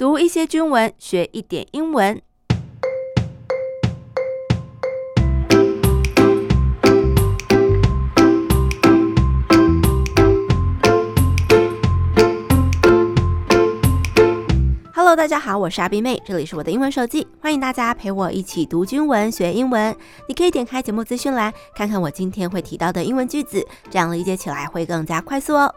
读一些军文，学一点英文。Hello，大家好，我是阿斌妹，这里是我的英文手记，欢迎大家陪我一起读军文学英文。你可以点开节目资讯栏，看看我今天会提到的英文句子，这样理解起来会更加快速哦。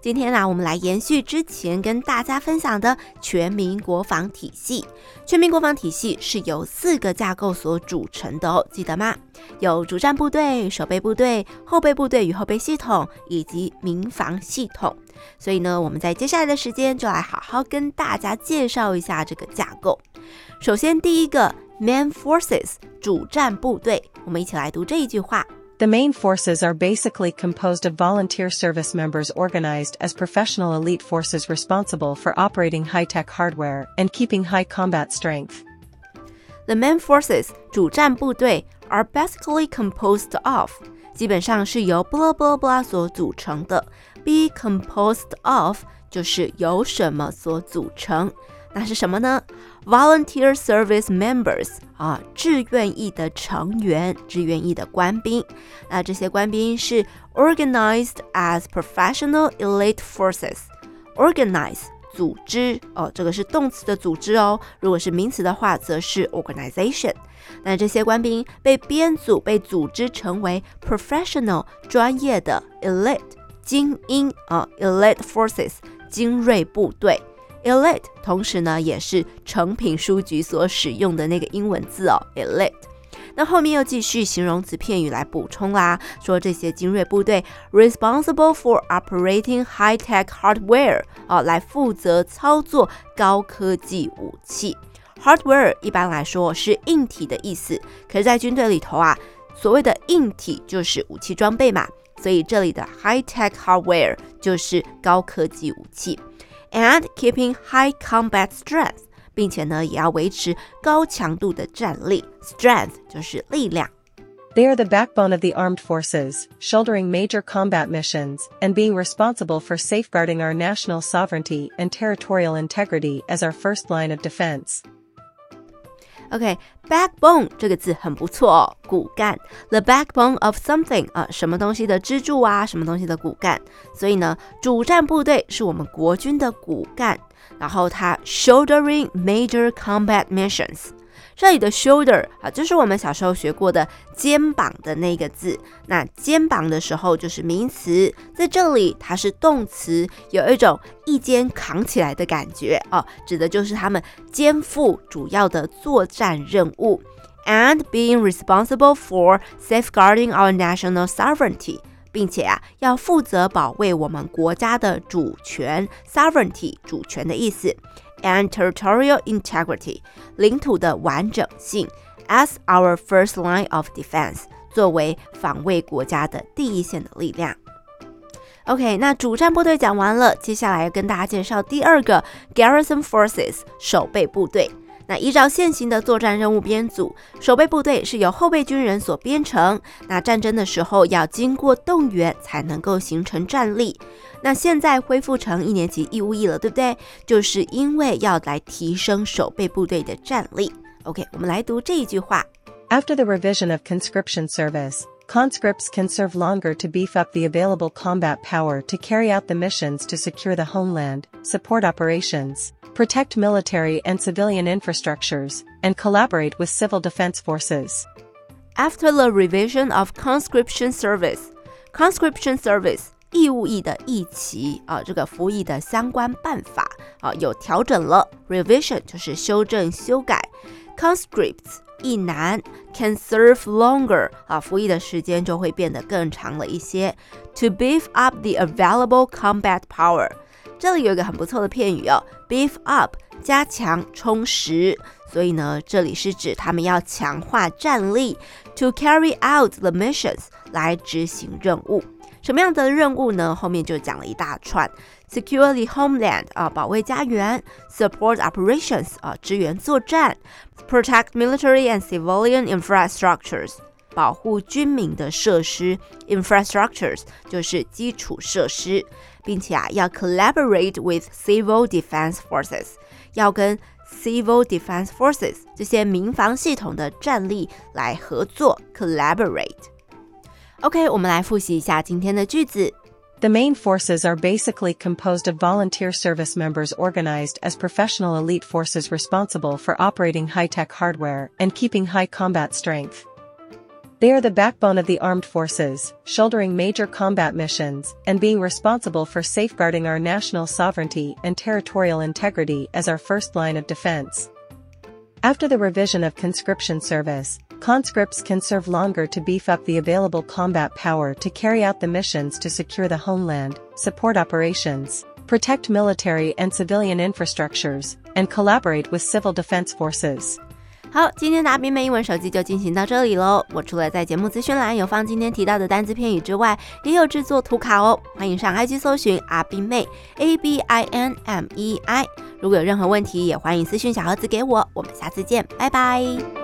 今天呢、我们来延续之前跟大家分享的全民国防体系。全民国防体系是由四个架构所组成的哦，记得吗？有主战部队、守备部队、后备部队与后备系统以及民防系统。所以呢，我们在接下来的时间就来好好跟大家介绍一下这个架构。首先，第一个，Man Forces 主战部队，我们一起来读这一句话。The main forces are basically composed of volunteer service members organized as professional elite forces responsible for operating high-tech hardware and keeping high combat strength. The main forces 主战部队 are basically composed of 基本上是由 blah blah blah 所组成的。Be composed of 就是由什么所组成。 那是什么呢？Volunteer service members 啊，志愿役的成员，志愿役的官兵。那这些官兵是 organized as professional elite forces。Organize 组织哦，这个是动词的组织哦。如果是名词的话，则是 organization。那这些官兵被编组、被组织成为 professional 专业的 elite 精英啊，elite forces 精锐部队。Elite，同时呢，也是成品书局所使用的那个英文字哦，elite。那后面又继续形容词片语来补充啦，说这些精锐部队 responsible for operating high-tech hardware，哦，来负责操作高科技武器。Hardware 一般来说是硬体的意思，可是，在军队里头啊，所谓的硬体就是武器装备嘛，所以这里的 high-tech hardware 就是高科技武器。And keeping high combat strength，并且呢，也要维持高强度的战力。Strength 就是力量。They are the backbone of the armed forces, shouldering major combat missions, and being responsible for safeguarding our national sovereignty and territorial integrity as our first line of defense. OK，backbone、这个字很不错哦，骨干，the backbone of something 啊，什么东西的支柱啊，什么东西的骨干。所以呢，主战部队是我们国军的骨干，然后它 shouldering major combat missions。这里的 shoulder 啊，就是我们小时候学过的肩膀的那个字。那肩膀的时候就是名词，在这里它是动词，有一种一肩扛起来的感觉啊，指的就是他们肩负主要的作战任务，and being responsible for safeguarding our national sovereignty，并且啊要负责保卫我们国家的主权，sovereignty 主权的意思。And territorial integrity，领土的完整性，as our first line of defense，作为防卫国家的第一线的力量。OK，那主战部队讲完了，接下来要跟大家介绍第二个 garrison forces，守备部队。那依照现行的作战任务编组，守备部队是由后备军人所编成。那战争的时候要经过动员才能够形成战力。那现在恢复成一年级义务役了，对不对？就是因为要来提升守备部队的战力。OK，我们来读这一句话：After the revision of conscription service, conscripts can serve longer to beef up the available combat power to carry out the missions to secure the homeland, support operations. protect military and civilian infrastructures, and collaborate with civil defense forces. After the revision of conscription service, conscription service 义务役的役期啊，这个服役的相关办法啊有调整了。Revision 就是修正修改。Conscripts 一男 can serve longer 啊，服役的时间就会变得更长了一些。To beef up the available combat power。这里有一个很不错的片语哦，beef up，加强、充实。所以呢，这里是指他们要强化战力，to carry out the missions，来执行任务。什么样的任务呢？后面就讲了一大串 ：secure the homeland 啊，保卫家园；support operations 啊，支援作战；protect military and civilian infrastructures。保护军民的设施，infrastructures 就是基础设施，并且啊要 collaborate with civil defense forces， 要跟 Civil Defense Forces 这些民防系统的战力来合作 （collaborate）。OK，我们来复习一下今天的句子。 The main forces are basically composed of volunteer service members organized as professional elite forces responsible for operating high-tech hardware and keeping high combat strength. They are the backbone of the armed forces, shouldering major combat missions, and being responsible for safeguarding our national sovereignty and territorial integrity as our first line of defense. After the revision of conscription service, conscripts can serve longer to beef up the available combat power to carry out the missions to secure the homeland, support operations, protect military and civilian infrastructures, and collaborate with civil defense forces. 好，今天的阿冰妹英文手机就进行到这里喽。我除了在节目资讯栏有放今天提到的单字片语之外，也有制作图卡哦。欢迎上 IG 搜寻阿冰妹 A B I N M E I。如果有任何问题，也欢迎私讯小盒子给我。我们下次见，拜拜。